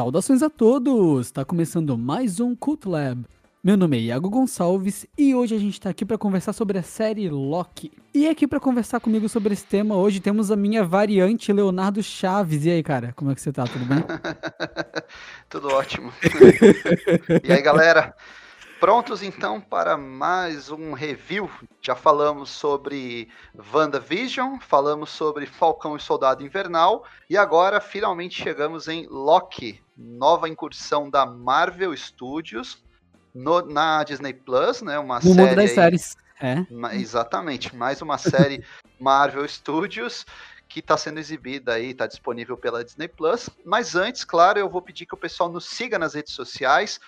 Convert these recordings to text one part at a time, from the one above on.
Saudações a todos! Está começando mais um Cult Lab. Meu nome é Iago Gonçalves e hoje a gente está aqui para conversar sobre a série Loki. E aqui para conversar comigo sobre esse tema hoje temos a minha variante Leonardo Chaves. E aí, cara, como é que você tá? Tudo bem? Tudo ótimo. e aí, galera? Prontos então para mais um review. Já falamos sobre WandaVision, falamos sobre Falcão e Soldado Invernal e agora finalmente chegamos em Loki, nova incursão da Marvel Studios no, na Disney Plus, né? Uma no série. mundo das aí- séries. É. Exatamente, mais uma série Marvel Studios que está sendo exibida aí, está disponível pela Disney Plus. Mas antes, claro, eu vou pedir que o pessoal nos siga nas redes sociais,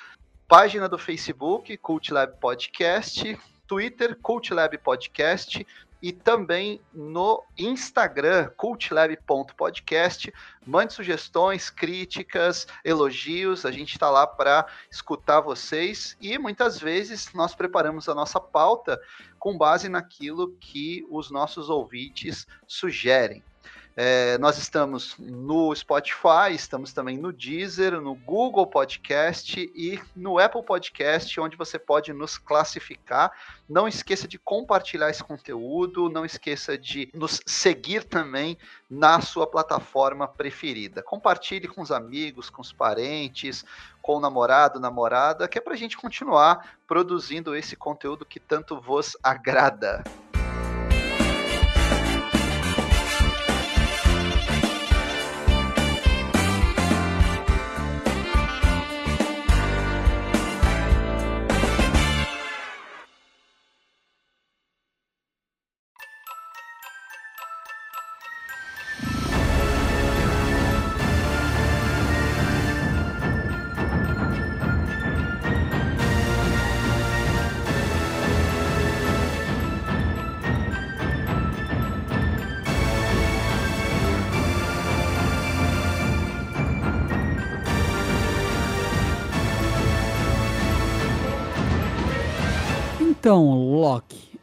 página do Facebook, Cult Lab Podcast, Twitter, Cult Lab Podcast e também no Instagram, cultlab.podcast. Mande sugestões, críticas, elogios, a gente está lá para escutar vocês e muitas vezes nós preparamos a nossa pauta com base naquilo que os nossos ouvintes sugerem. É, nós estamos no Spotify, estamos também no Deezer, no Google Podcast e no Apple Podcast, onde você pode nos classificar. Não esqueça de compartilhar esse conteúdo, não esqueça de nos seguir também na sua plataforma preferida. Compartilhe com os amigos, com os parentes, com o namorado, namorada, que é para a gente continuar produzindo esse conteúdo que tanto vos agrada.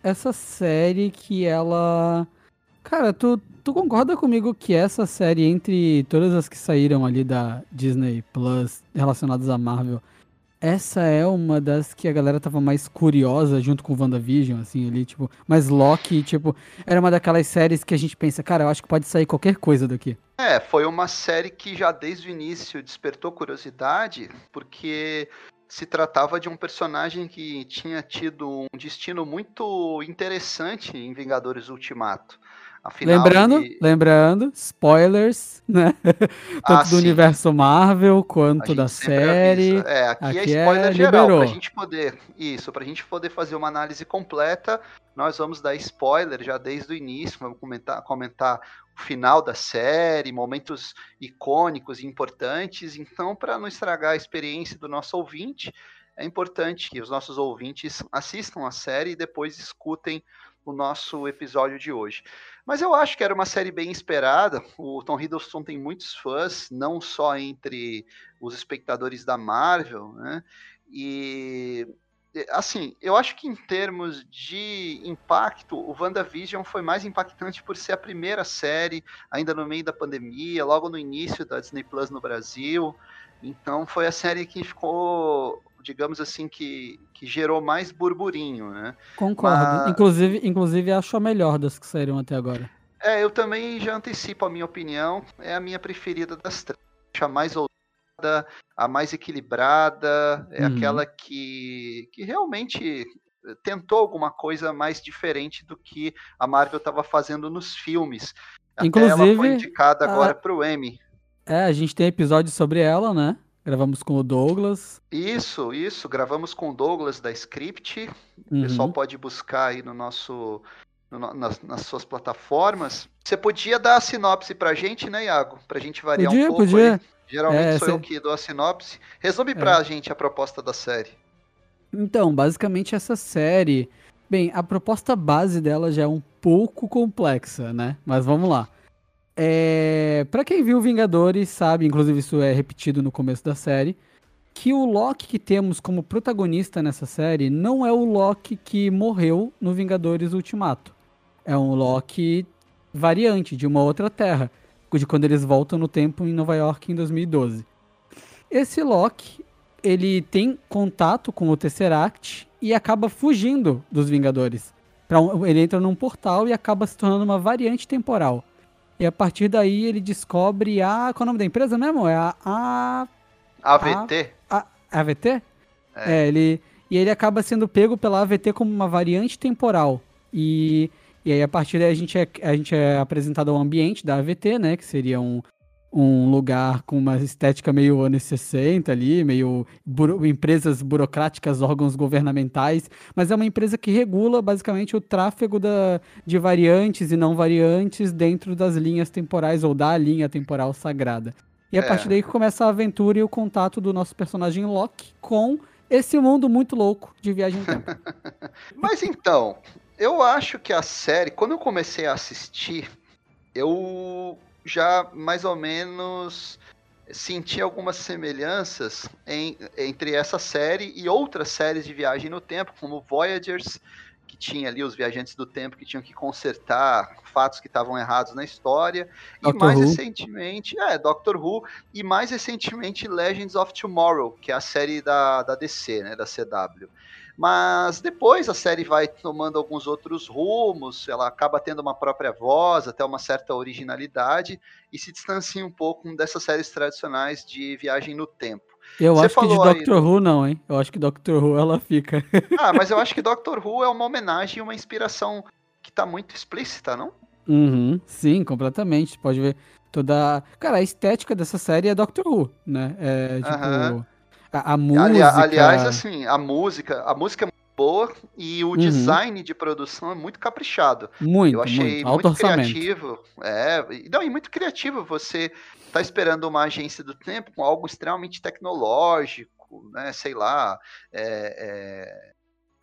Essa série que ela. Cara, tu, tu concorda comigo que essa série, entre todas as que saíram ali da Disney Plus relacionadas à Marvel, essa é uma das que a galera tava mais curiosa junto com WandaVision, assim, ali, tipo. Mas Loki, tipo, era uma daquelas séries que a gente pensa, cara, eu acho que pode sair qualquer coisa daqui. É, foi uma série que já desde o início despertou curiosidade, porque se tratava de um personagem que tinha tido um destino muito interessante em Vingadores Ultimato. Lembrando, lembrando, spoilers, né? Tanto Ah, do sim. universo Marvel quanto da série. avisa. É, aqui, Aqui é é spoiler geral, liberou. pra gente poder. Isso, pra gente poder fazer uma análise completa, nós vamos dar spoiler já desde o início, vamos comentar, comentar o final da série, momentos icônicos e importantes. Então, para não estragar a experiência do nosso ouvinte, é importante que os nossos ouvintes assistam a série e depois escutem o nosso episódio de hoje. Mas eu acho que era uma série bem esperada. O Tom Hiddleston tem muitos fãs, não só entre os espectadores da Marvel, né? E assim, eu acho que em termos de impacto, o WandaVision foi mais impactante por ser a primeira série, ainda no meio da pandemia, logo no início da Disney Plus no Brasil. Então foi a série que ficou, digamos assim, que, que gerou mais burburinho, né? Concordo. Mas- Inclusive, inclusive, acho a melhor das que saíram até agora. É, eu também já antecipo a minha opinião. É a minha preferida das três. A mais ousada, a mais equilibrada, é Uhum. aquela que, que realmente tentou alguma coisa mais diferente do que a Marvel estava fazendo nos filmes. Até ela Inclusive, foi indicada a- agora para o Emmy. É, a gente tem episódio sobre ela, né? Gravamos com o Douglas. Isso, isso. Gravamos com o Douglas da Script. O Uhum. pessoal pode buscar aí no nosso. no nas, nas suas plataformas. Você podia dar a sinopse pra gente, né, Iago? Pra gente variar Podia, um pouco podia. aí. Geralmente É, sou cê- eu que dou a sinopse. Resume pra gente a proposta da série. Então, basicamente essa série. Bem, a proposta base dela já é um pouco complexa, né? Mas vamos lá. É... Pra quem viu Vingadores, sabe, inclusive isso é repetido no começo da série, que o Loki que temos como protagonista nessa série não é o Loki que morreu no Vingadores Ultimato. É um Loki variante de uma outra terra, de quando eles voltam no tempo em Nova York em 2012. esse Loki, ele tem contato com o Tesseract e acaba fugindo dos Vingadores. Ele entra num portal e acaba se tornando uma variante temporal. E a partir daí ele descobre a. Qual é o nome da empresa mesmo? É a. a AVT? A, a AVT? É. é, ele. E ele acaba sendo pego pela AVT como uma variante temporal. E, e aí, a partir daí, a gente é, a gente é apresentado ao ambiente da AVT, né? Que seria um, um lugar com uma estética meio anos 60 ali, meio buro empresas burocráticas, órgãos governamentais, mas é uma empresa que regula basicamente o tráfego da, de variantes e não variantes dentro das linhas temporais ou da linha temporal sagrada. E é a partir daí que começa a aventura e o contato do nosso personagem Loki com esse mundo muito louco de viagem no tempo. mas então, eu acho que a série, quando eu comecei a assistir, eu já mais ou menos senti algumas semelhanças em, entre essa série e outras séries de viagem no tempo, como Voyagers, que tinha ali os viajantes do tempo que tinham que consertar fatos que estavam errados na história, Doctor e mais Who. recentemente, é, Doctor Who, e mais recentemente Legends of Tomorrow, que é a série da, da DC, né, da CW. Mas depois a série vai tomando alguns outros rumos, ela acaba tendo uma própria voz, até uma certa originalidade, e se distancia um pouco dessas séries tradicionais de viagem no tempo. Eu Você acho que de Doctor Who não, hein? Eu acho que Doctor Who ela fica. ah, mas eu acho que Doctor Who é uma homenagem e uma inspiração que tá muito explícita, não? Uhum, sim, completamente. Pode ver toda. Cara, a estética dessa série é Doctor Who, né? É tipo. Uhum. A, a música. Ali, aliás, assim, a música, a música é muito boa e o uhum. design de produção é muito caprichado. Muito, Eu achei muito, muito criativo. É, não, e muito criativo você tá esperando uma agência do tempo com algo extremamente tecnológico, né? Sei lá, é, é,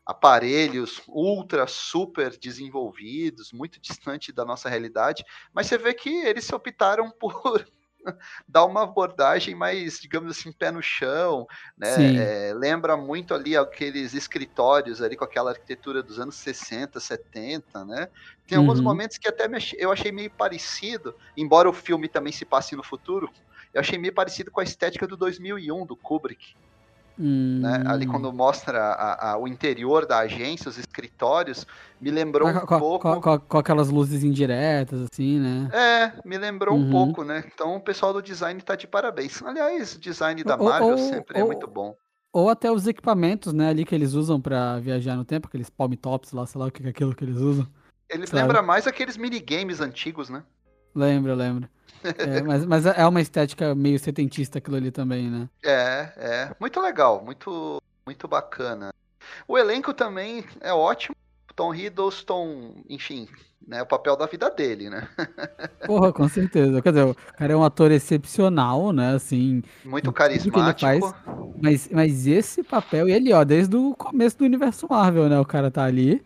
aparelhos ultra super desenvolvidos, muito distante da nossa realidade, mas você vê que eles se optaram por dá uma abordagem mais, digamos assim, pé no chão, né? É, lembra muito ali aqueles escritórios ali com aquela arquitetura dos anos 60, 70, né? Tem alguns uhum. momentos que até eu achei meio parecido, embora o filme também se passe no futuro, eu achei meio parecido com a estética do 2001 do Kubrick. Hum. Né? Ali quando mostra a, a, o interior da agência, os escritórios, me lembrou um com, pouco. Com, com, aquelas luzes indiretas, assim, né? É, me lembrou uhum. um pouco, né? Então o pessoal do design tá de parabéns. Aliás, o design da Marvel ou, sempre é ou, é muito bom. Ou até os equipamentos, né, ali que eles usam para viajar no tempo, aqueles palm tops lá, sei lá o que é aquilo que eles usam. Eles lembram mais aqueles minigames antigos, né? Lembra, lembra. É, mas, mas é uma estética meio setentista aquilo ali também, né? É, é. Muito legal, muito, muito bacana. O elenco também é ótimo. Tom Hiddleston, enfim, né, o papel da vida dele, né? Porra, com certeza. Quer dizer, o cara é um ator excepcional, né? Assim. Muito carismático. Faz, mas, mas esse papel, e ele, ó, desde o começo do universo Marvel, né? O cara tá ali.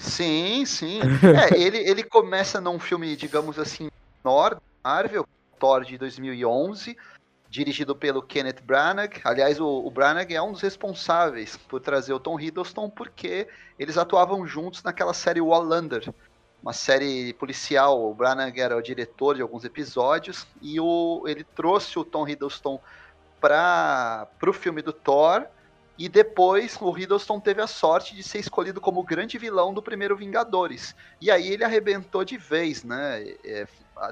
Sim, sim. É, ele, ele começa num filme, digamos assim, menor Marvel, Thor de 2011, dirigido pelo Kenneth Branagh. Aliás, o, o Branagh é um dos responsáveis por trazer o Tom Hiddleston, porque eles atuavam juntos naquela série Wallander, uma série policial. O Branagh era o diretor de alguns episódios e o, ele trouxe o Tom Hiddleston para o filme do Thor. E depois o Hiddleston teve a sorte de ser escolhido como grande vilão do primeiro Vingadores. E aí ele arrebentou de vez, né? É,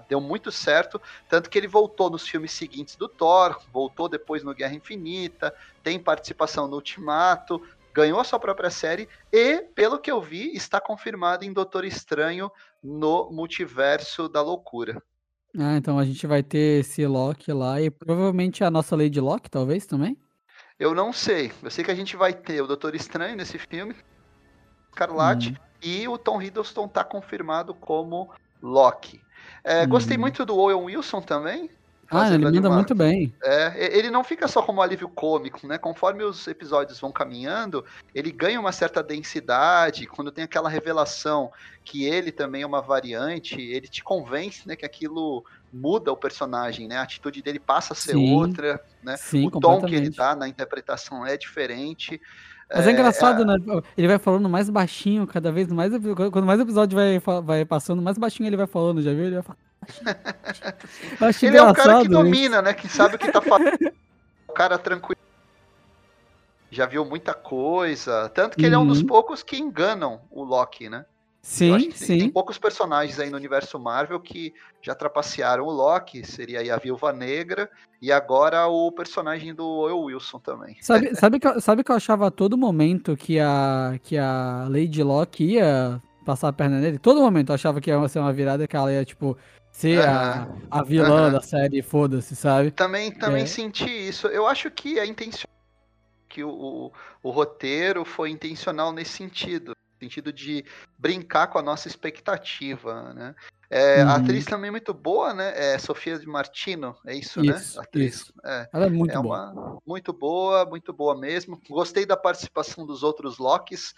deu muito certo, tanto que ele voltou nos filmes seguintes do Thor, voltou depois no Guerra Infinita, tem participação no Ultimato, ganhou a sua própria série e, pelo que eu vi, está confirmado em Doutor Estranho no Multiverso da Loucura. Ah, então a gente vai ter esse Loki lá e provavelmente a nossa Lady Loki, talvez, também? Eu não sei. Eu sei que a gente vai ter o Doutor Estranho nesse filme, Carlate, hum. e o Tom Hiddleston está confirmado como Loki. É, hum. Gostei muito do Owen Wilson também. Ah, ele manda muito bem. É, ele não fica só como alívio cômico, né? Conforme os episódios vão caminhando, ele ganha uma certa densidade. Quando tem aquela revelação que ele também é uma variante, ele te convence, né, que aquilo muda o personagem, né? A atitude dele passa a ser Sim. outra, né? Sim, o tom que ele dá na interpretação é diferente. Mas é, é engraçado, é... né? Ele vai falando mais baixinho, cada vez mais. Quando mais episódio vai, vai passando, mais baixinho ele vai falando, já viu? Ele vai falando. ele é o cara que domina, né? Que sabe o que tá falando. cara tranquilo. Já viu muita coisa. Tanto que uhum. ele é um dos uhum. poucos que enganam o Loki, né? Sim, sim. Tem poucos personagens aí no universo Marvel que já trapacearam o Loki, seria aí a Viúva Negra, e agora o personagem do Oil Wilson também. Sabe, sabe, que, sabe que eu achava a todo momento que a, que a Lady Locke ia passar a perna nele? Todo momento eu achava que ia ser uma virada que ela ia, tipo, ser a, a vilã da série, foda-se, sabe? Também, também é. senti isso. Eu acho que é intencional que o, o, o roteiro foi intencional nesse sentido sentido de brincar com a nossa expectativa, né? É, uhum. A atriz também é muito boa, né? É Sofia de Martino, é isso, né? isso né? atriz. Isso. É, Ela é muito é boa. Uma, muito boa, muito boa mesmo. Gostei da participação dos outros Locks.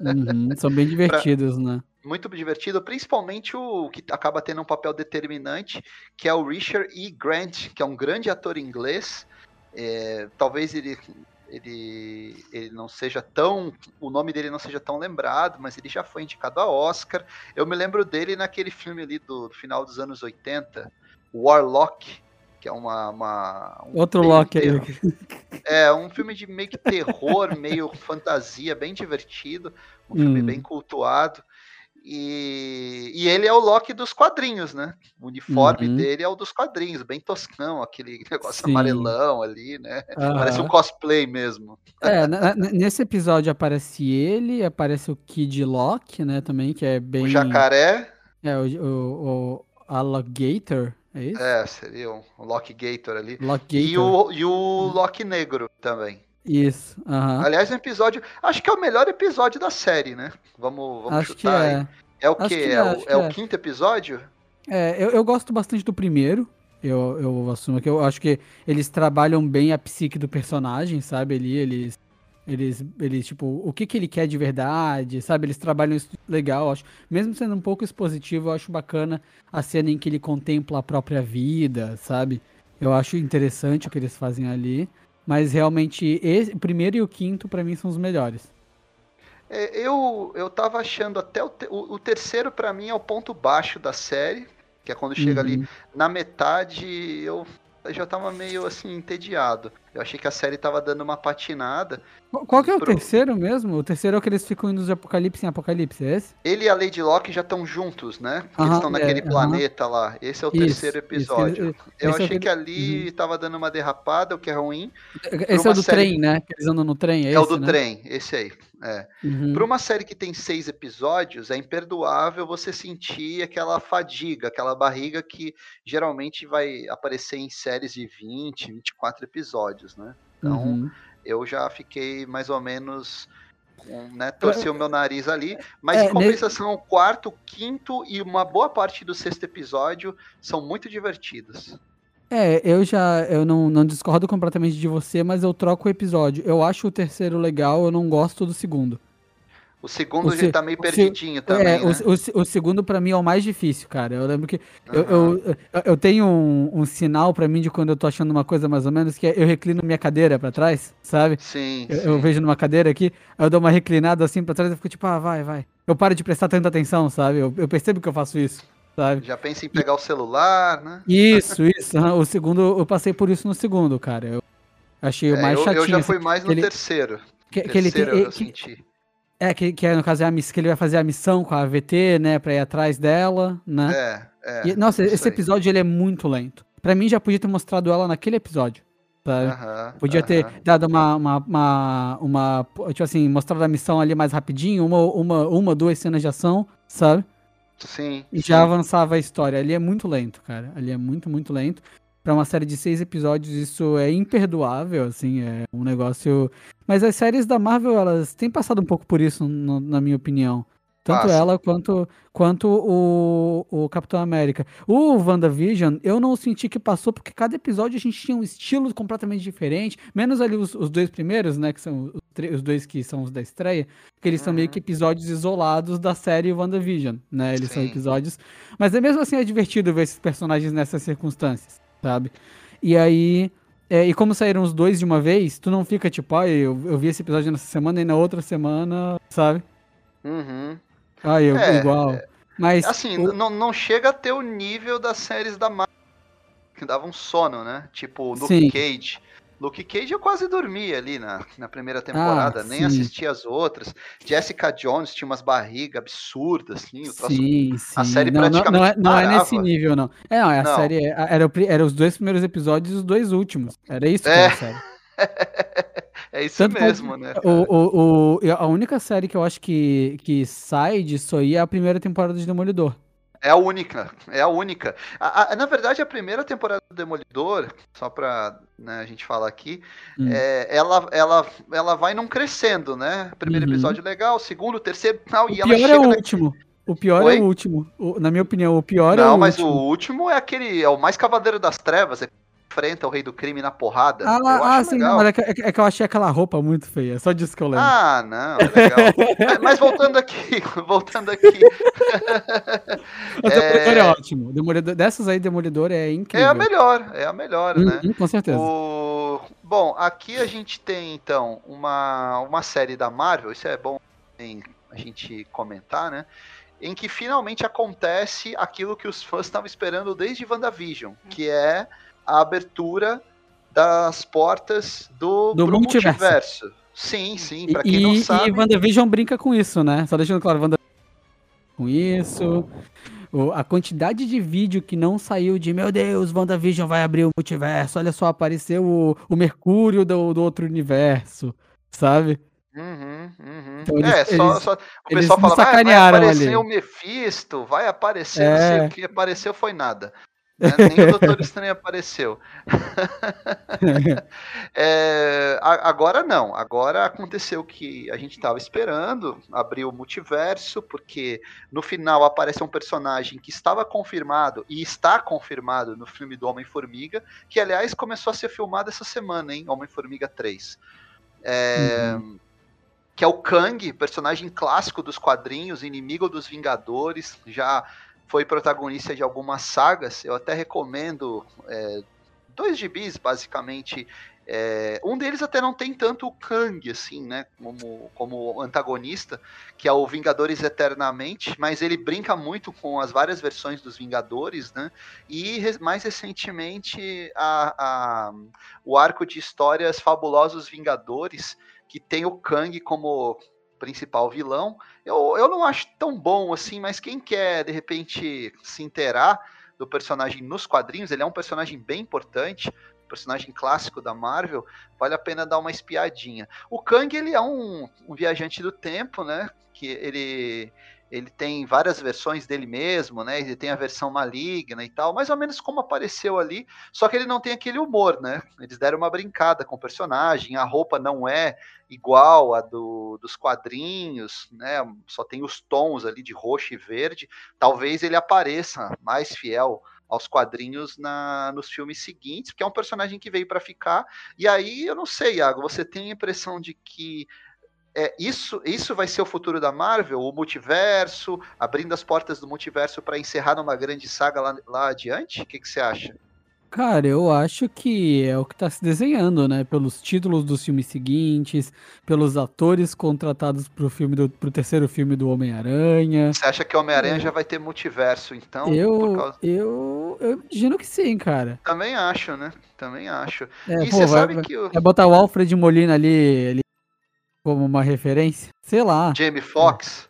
Uhum, são bem divertidos, pra... né? Muito divertido, principalmente o que acaba tendo um papel determinante, que é o Richard E. Grant, que é um grande ator inglês. É, talvez ele ele, ele não seja tão. O nome dele não seja tão lembrado, mas ele já foi indicado a Oscar. Eu me lembro dele naquele filme ali do, do final dos anos 80, Warlock, que é uma. uma um Outro Loki aí. É, um filme de meio que terror, meio fantasia, bem divertido. Um hum. filme bem cultuado. E, e ele é o Loki dos quadrinhos, né? O uniforme uhum. dele é o dos quadrinhos, bem toscão, aquele negócio Sim. amarelão ali, né? Uhum. Parece um cosplay mesmo. É, nesse episódio aparece ele, aparece o Kid Loki, né, também, que é bem... O jacaré. É, o, o, o Alligator, é isso? É, seria o Loki Gator ali. Loki Gator. E o, e o Loki Negro também. Isso. Uhum. Aliás, um episódio. Acho que é o melhor episódio da série, né? Vamos, vamos acho chutar que é. Aí. É o quê? Que é, é, o, é o quinto episódio? É, eu, eu gosto bastante do primeiro. Eu, eu assumo que eu acho que eles trabalham bem a psique do personagem, sabe? Ali, eles. Eles, eles, tipo, o que, que ele quer de verdade, sabe? Eles trabalham isso legal, acho. Mesmo sendo um pouco expositivo, eu acho bacana a cena em que ele contempla a própria vida, sabe? Eu acho interessante o que eles fazem ali. Mas realmente, esse, o primeiro e o quinto, para mim, são os melhores. É, eu, eu tava achando até o, o, o terceiro, para mim, é o ponto baixo da série. Que é quando chega uhum. ali na metade, eu já tava meio assim, entediado. Eu achei que a série tava dando uma patinada. Qual que é o pro... terceiro mesmo? O terceiro é o que eles ficam indo de apocalipse em apocalipse, é esse? Ele e a Lady Locke já estão juntos, né? eles estão naquele é, planeta lá. Esse é o isso, terceiro episódio. Isso, eu achei é o... que ali uhum. tava dando uma derrapada, o que é ruim. Esse é o do série... trem, né? Eles andam no trem, é, é esse, o do né? trem, esse aí. É. Uhum. Para uma série que tem seis episódios, é imperdoável você sentir aquela fadiga, aquela barriga que geralmente vai aparecer em séries de 20, 24 episódios, né? Então, uhum. eu já fiquei mais ou menos. Com, né, torci o meu nariz ali, mas é, em compensação, o quarto, quinto e uma boa parte do sexto episódio são muito divertidos. É, eu já eu não, não discordo completamente de você, mas eu troco o episódio. Eu acho o terceiro legal, eu não gosto do segundo. O segundo o já tá meio perdidinho também. É, né? o, o, o, segundo para mim é o mais difícil, cara. Eu lembro que uhum. eu, eu, eu, tenho um, um sinal para mim de quando eu tô achando uma coisa mais ou menos, que é eu reclino minha cadeira para trás, sabe? Sim eu, sim. eu, vejo numa cadeira aqui, eu dou uma reclinada assim para trás e fico tipo, ah, vai, vai. Eu paro de prestar tanta atenção, sabe? Eu, eu percebo que eu faço isso. Sabe? Já pensa em pegar o celular, né? Isso, isso. O segundo, eu passei por isso no segundo, cara. Eu achei o é, mais chatinho. Eu já fui assim, mais no ele, terceiro. Que, que ele tem, eu, eu senti. É, que, que é, no caso é a miss, que ele vai fazer a missão com a AVT, né, pra ir atrás dela, né? É, é. E, nossa, esse episódio ele é muito lento. Pra mim já podia ter mostrado ela naquele episódio. Sabe? Uh -huh, podia uh -huh. ter dado uma, uma, uma, uma, Tipo assim, mostrado a missão ali mais rapidinho, uma, uma, uma duas cenas de ação, sabe? Sim. E já avançava a história. Ali é muito lento, cara. Ali é muito, muito lento. Pra uma série de seis episódios, isso é imperdoável, assim, é um negócio. Mas as séries da Marvel, elas têm passado um pouco por isso, no, na minha opinião. Tanto ela quanto, quanto o, o Capitão América. O WandaVision, eu não senti que passou, porque cada episódio a gente tinha um estilo completamente diferente. Menos ali os, os dois primeiros, né? Que são os, os, dois que são os da estreia. Que eles uhum. são meio que episódios isolados da série WandaVision, né? Eles Sim. são episódios. Mas é mesmo assim é divertido ver esses personagens nessas circunstâncias, sabe? E aí. É, e como saíram os dois de uma vez, tu não fica tipo, ah, eu, eu vi esse episódio nessa semana e na outra semana, sabe? Uhum. Ah, eu, é, igual. É, Mas, assim, o... não, não chega a ter o nível das séries da Marvel que davam sono, né? Tipo, Luke Sim. Cage. Luke Cage eu quase dormi ali na, na primeira temporada, ah, nem assisti as outras. Jessica Jones tinha umas barrigas absurdas, assim. Troço, sim, sim. A série não, praticamente não, não, é, não é, nesse nível, não. É, não, é a não. série. É, era, era os dois primeiros episódios e os dois últimos. Era isso que é. era a série. é isso Tanto mesmo, né? O, o, o, a única série que eu acho que, que sai disso aí é a primeira temporada de Demolidor. É a única, é a única. A, a, na verdade, a primeira temporada do Demolidor, só pra né, a gente falar aqui, hum. é, ela, ela, ela vai não crescendo, né? Primeiro uhum. episódio legal, segundo, terceiro, tal, o e ela chega é o último. O pior Oi? é o último. O, na minha opinião, o pior não, é o último. Não, mas o último é aquele, é o mais Cavaleiro das Trevas, é enfrenta o rei do crime na porrada. Ah, ah sim, não, mas é que, é que, eu achei aquela roupa muito feia, só disso que eu lembro. Ah, não, legal. mas, mas, voltando aqui, voltando aqui. o Demolidor é, é ótimo. Demolidor, dessas aí, Demolidor é incrível. É a melhor, é a melhor, hum, né? Hum, com certeza. O... Bom, aqui a gente tem, então, uma, uma série da Marvel, isso é bom a gente comentar, né? Em que finalmente acontece aquilo que os fãs estavam esperando desde WandaVision, que é a abertura das portas do, do multiverso. multiverso. Sim, sim, pra quem e, não sabe. E WandaVision brinca com isso, né? Só deixando claro, WandaVision com isso. A quantidade de vídeo que não saiu de meu Deus, WandaVision vai abrir o multiverso. Olha só, apareceu o, o Mercúrio do, do outro universo, sabe? Uhum, uhum. Então, eles, é, só, eles, só, o pessoal fala, vai, vai aparecer ali. o Mephisto, vai aparecer, é. não sei é. o que apareceu foi nada. Né? Nem o Doutor Estranho apareceu. é, agora não. Agora aconteceu o que a gente estava esperando. Abriu o multiverso, porque no final aparece um personagem que estava confirmado e está confirmado no filme do Homem-Formiga, que aliás começou a ser filmado essa semana, hein? Homem-Formiga 3. É, uhum. Que é o Kang, personagem clássico dos quadrinhos, inimigo dos Vingadores, já foi protagonista de algumas sagas. Eu até recomendo é, dois gibis, basicamente. É, um deles até não tem tanto o Kang, assim, né, como, como antagonista, que é o Vingadores Eternamente, mas ele brinca muito com as várias versões dos Vingadores, né, e mais recentemente a, a, o arco de histórias Fabulosos Vingadores, que tem o Kang como principal vilão. Eu, eu não acho tão bom assim, mas quem quer de repente se inteirar do personagem nos quadrinhos, ele é um personagem bem importante, personagem clássico da Marvel, vale a pena dar uma espiadinha. O Kang ele é um, um viajante do tempo, né? Que ele ele tem várias versões dele mesmo, né? Ele tem a versão maligna e tal, mais ou menos como apareceu ali, só que ele não tem aquele humor, né? Eles deram uma brincada com o personagem, a roupa não é igual a do, dos quadrinhos, né? Só tem os tons ali de roxo e verde. Talvez ele apareça mais fiel aos quadrinhos na, nos filmes seguintes, porque é um personagem que veio para ficar. E aí, eu não sei, Iago, você tem a impressão de que é, isso, isso vai ser o futuro da Marvel? O multiverso, abrindo as portas do multiverso para encerrar numa grande saga lá, lá adiante? O que, que você acha? Cara, eu acho que é o que está se desenhando, né? Pelos títulos dos filmes seguintes, pelos atores contratados pro filme do, pro terceiro filme do Homem-Aranha. Você acha que o Homem-Aranha é. já vai ter multiverso, então? Eu, causa... eu, eu imagino que sim, cara. Também acho, né? Também acho. É, e pô, você vai, sabe que o... Vai botar o Alfred Molina ali, ali como uma referência? Sei lá. Jamie Foxx.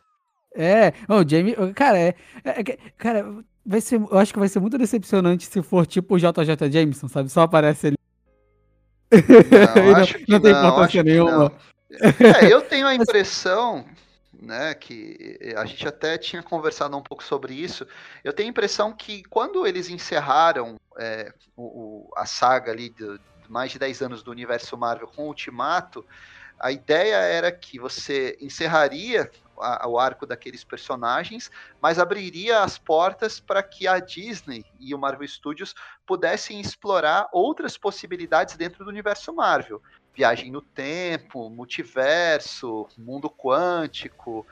É, o Jamie, cara, é, é, cara, vai ser, eu acho que vai ser muito decepcionante se for tipo o JJ Jameson, sabe? Só aparece ele. Não, não, não tem importância nenhuma. É, eu tenho a impressão, né, que a gente até tinha conversado um pouco sobre isso. Eu tenho a impressão que quando eles encerraram é, o, a saga ali de, de mais de 10 anos do universo Marvel com o Ultimato, a ideia era que você encerraria a, o arco daqueles personagens, mas abriria as portas para que a Disney e o Marvel Studios pudessem explorar outras possibilidades dentro do universo Marvel. Viagem no tempo, multiverso, mundo quântico,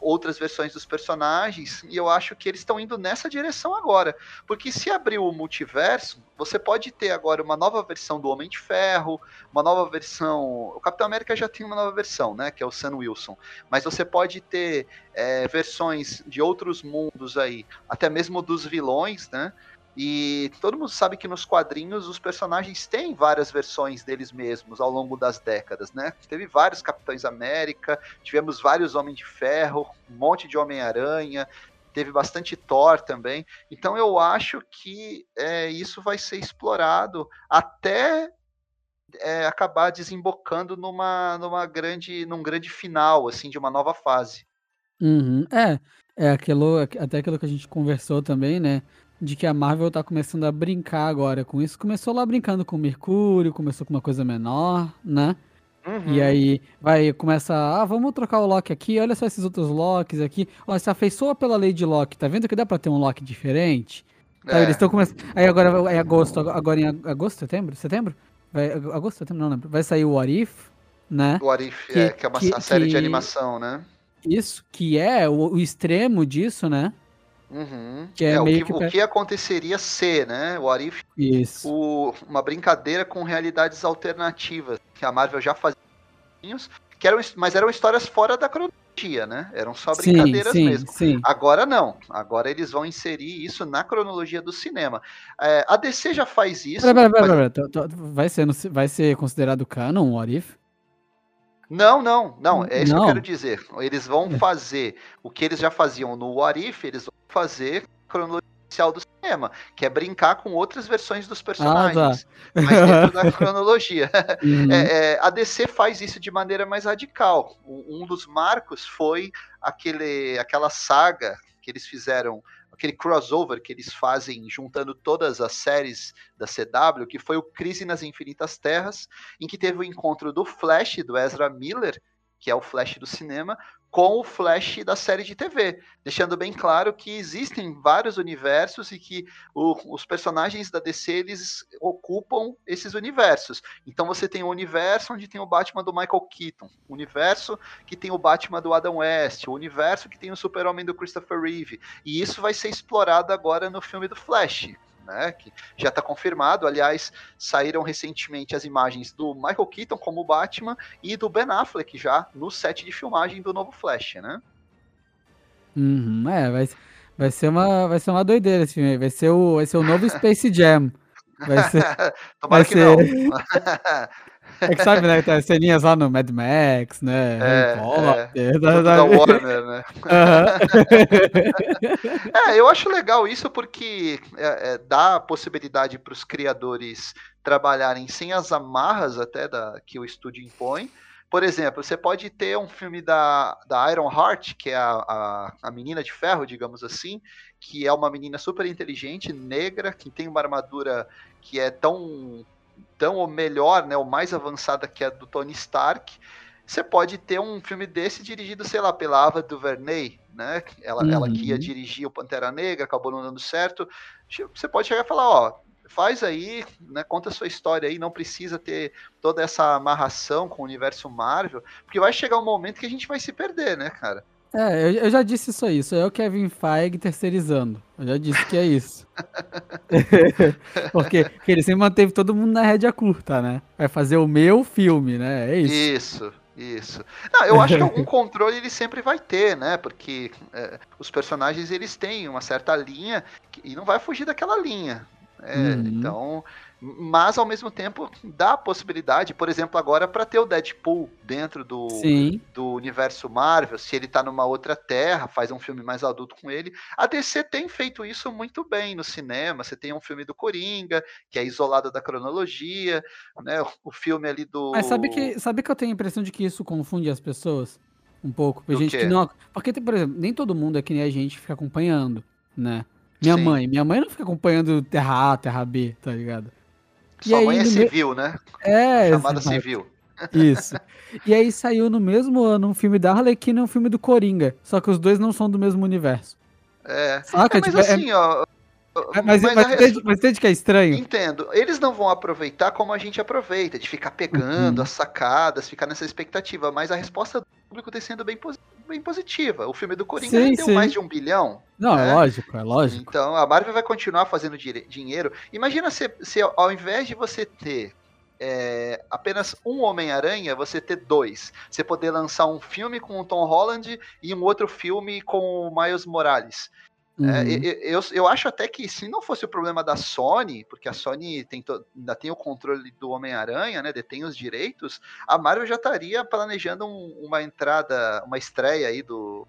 outras versões dos personagens, e eu acho que eles estão indo nessa direção agora. Porque se abrir o multiverso, você pode ter agora uma nova versão do Homem de Ferro, uma nova versão. O Capitão América já tem uma nova versão, né? Que é o Sam Wilson. Mas você pode ter é, versões de outros mundos aí, até mesmo dos vilões, né? E todo mundo sabe que nos quadrinhos os personagens têm várias versões deles mesmos ao longo das décadas, né? Teve vários Capitães América, tivemos vários Homem de Ferro, um monte de Homem-Aranha, teve bastante Thor também. Então eu acho que é, isso vai ser explorado até é, acabar desembocando numa, numa grande, num grande final, assim, de uma nova fase. Uhum. É, é aquilo, até aquilo que a gente conversou também, né? De que a Marvel tá começando a brincar agora com isso. Começou lá brincando com o Mercúrio, começou com uma coisa menor, né? Uhum. E aí vai, começa, ah, vamos trocar o Loki aqui, olha só esses outros Locks aqui. Ó, se afeiçoa pela lei de Loki, tá vendo que dá pra ter um Loki diferente? É. Aí eles estão começando. Aí agora é agosto, agora em agosto, setembro? Setembro? Vai, agosto, setembro, não lembro. Vai sair o What If, né? O What If, que, é, que é uma que, série que... de animação, né? Isso, que é o, o extremo disso, né? Uhum. Que é, é meio o, que, que... o que aconteceria se, né? O Arif, Isso. O, uma brincadeira com realidades alternativas que a Marvel já fazia, que eram, mas eram histórias fora da cronologia, né? Eram só brincadeiras sim, sim, mesmo. Sim. Agora não. Agora eles vão inserir isso na cronologia do cinema. É, a DC já faz isso. Pera, pera, pera, vai, ser, vai ser considerado canon o Arif? Não, não, não, é isso não. que eu quero dizer. Eles vão é. fazer o que eles já faziam no Warif, eles vão fazer cronologia do cinema, que é brincar com outras versões dos personagens, ah, tá. mas dentro da cronologia. Uhum. É, é, a DC faz isso de maneira mais radical. Um dos marcos foi aquele, aquela saga que eles fizeram aquele crossover que eles fazem juntando todas as séries da CW, que foi o Crise nas Infinitas Terras, em que teve o encontro do Flash, do Ezra Miller, que é o Flash do cinema, com o Flash da série de TV, deixando bem claro que existem vários universos e que o, os personagens da DC eles ocupam esses universos. Então você tem o um universo onde tem o Batman do Michael Keaton, o um universo que tem o Batman do Adam West, o um universo que tem o Super-Homem do Christopher Reeve, e isso vai ser explorado agora no filme do Flash né, que já está confirmado. Aliás, saíram recentemente as imagens do Michael Keaton como Batman e do Ben Affleck já no set de filmagem do novo Flash, né? Uhum, é, vai, vai, ser uma, vai ser uma doideira esse filme. Vai ser o, vai ser o novo Space Jam. Vai ser. Tomara vai que ser... não. É que sabe, né? Tem ceninhas lá no Mad Max, né? É, é, da, da, Warner, né? Uhum. é, eu acho legal isso porque é, é, dá a possibilidade para os criadores trabalharem sem as amarras até da, que o estúdio impõe. Por exemplo, você pode ter um filme da, da Iron Heart, que é a, a, a menina de ferro, digamos assim, que é uma menina super inteligente, negra, que tem uma armadura que é tão tão ou melhor, né, ou mais avançada que a do Tony Stark, você pode ter um filme desse dirigido, sei lá, pela Ava DuVernay, né? Ela, uhum. ela que ia dirigir o Pantera Negra, acabou não dando certo. Você pode chegar e falar, ó, faz aí, né, conta a sua história aí, não precisa ter toda essa amarração com o universo Marvel, porque vai chegar um momento que a gente vai se perder, né, cara? É, eu, eu, já disse isso aí. Isso é o Kevin Feige terceirizando. Eu já disse que é isso. porque, porque ele sempre manteve todo mundo na rédea curta, né? Vai fazer o meu filme, né? É isso. Isso. Isso. Não, eu acho que algum controle ele sempre vai ter, né? Porque é, os personagens eles têm uma certa linha e não vai fugir daquela linha. É, uhum. Então, mas ao mesmo tempo dá a possibilidade, por exemplo, agora para ter o Deadpool dentro do, do universo Marvel, se ele tá numa outra terra, faz um filme mais adulto com ele. A DC tem feito isso muito bem no cinema. Você tem um filme do Coringa, que é isolado da cronologia, né? O filme ali do. Mas sabe que, sabe que eu tenho a impressão de que isso confunde as pessoas? Um pouco. Tem gente que não. Porque, por exemplo, nem todo mundo é que nem a gente fica acompanhando, né? Minha Sim. mãe. Minha mãe não fica acompanhando Terra A, Terra B, tá ligado? Sua e mãe aí, é civil, né? É, chamada civil. Isso. E aí saiu no mesmo ano um filme da Arlequina e um filme do Coringa. Só que os dois não são do mesmo universo. É. Saca? É, mas tipo, é assim, é... ó. Mas, mas, mas, entende, mas, entende, que é estranho? Entendo. Eles não vão aproveitar como a gente aproveita, de ficar pegando uhum. as sacadas, ficar nessa expectativa. Mas a resposta do público está sendo bem, bem positiva. O filme do Coringa sim, deu mais de um bilhão. Não, é né? é lógico, é lógico. Então a Marvel vai continuar fazendo dinheiro. Imagina se, se ao invés de você ter é, apenas um Homem-Aranha, você ter dois. Você poder lançar um filme com o Tom Holland e um outro filme com o Miles Morales. Uhum. É, eu, eu acho até que se não fosse o problema da Sony, porque a Sony tem to, ainda tem o controle do Homem-Aranha, né? Detém os direitos, a Marvel já estaria planejando um, uma entrada, uma estreia aí do,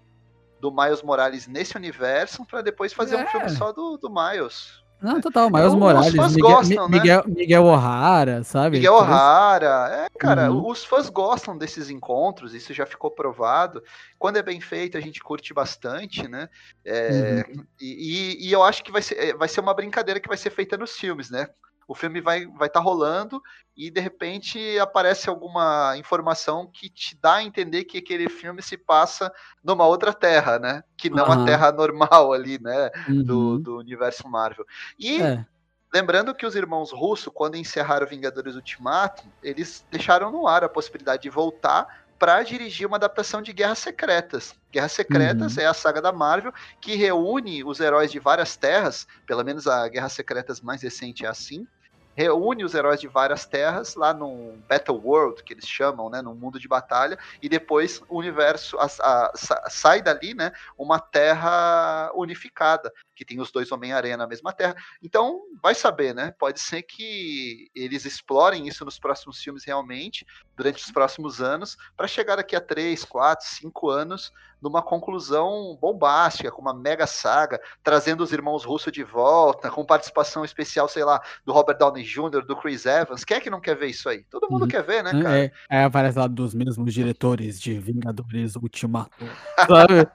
do Miles Morales nesse universo para depois fazer é. um filme só do, do Miles. Não, total, Miles então, Morales, Miguel, gostam, né? Miguel, Miguel O'Hara, sabe? Miguel O'Hara, é, cara, uhum. os fãs gostam desses encontros, isso já ficou provado. Quando é bem feito, a gente curte bastante, né? É, uhum. e, e, eu acho que vai ser, é, vai ser uma brincadeira que vai ser feita nos filmes, né? O filme vai estar vai tá rolando e de repente aparece alguma informação que te dá a entender que aquele filme se passa numa outra terra, né? Que não uhum. a terra normal ali, né? Uhum. Do, do universo Marvel. E é. lembrando que os irmãos Russo, quando encerraram Vingadores Ultimato, eles deixaram no ar a possibilidade de voltar para dirigir uma adaptação de Guerras Secretas. Guerras Secretas uhum. é a saga da Marvel que reúne os heróis de várias terras, pelo menos a Guerras Secretas mais recente é assim, reúne os heróis de várias terras lá num Battle World, que eles chamam, né, num mundo de batalha, e depois o universo a, a, sai dali, né, uma terra unificada, que tem os dois Homem-Aranha na mesma terra. Então, vai saber, né? Pode ser que eles explorem isso nos próximos filmes realmente, durante os próximos anos, para chegar daqui a 3, 4, 5 anos numa conclusão bombástica, com uma mega saga, trazendo os irmãos Russo de volta, com participação especial, sei lá, do Robert Downey Jr., do Chris Evans. Quem é que não quer ver isso aí? Todo mundo uhum. quer ver, né, cara? É, é aparece lá dos mesmos diretores de Vingadores Ultimato, sabe?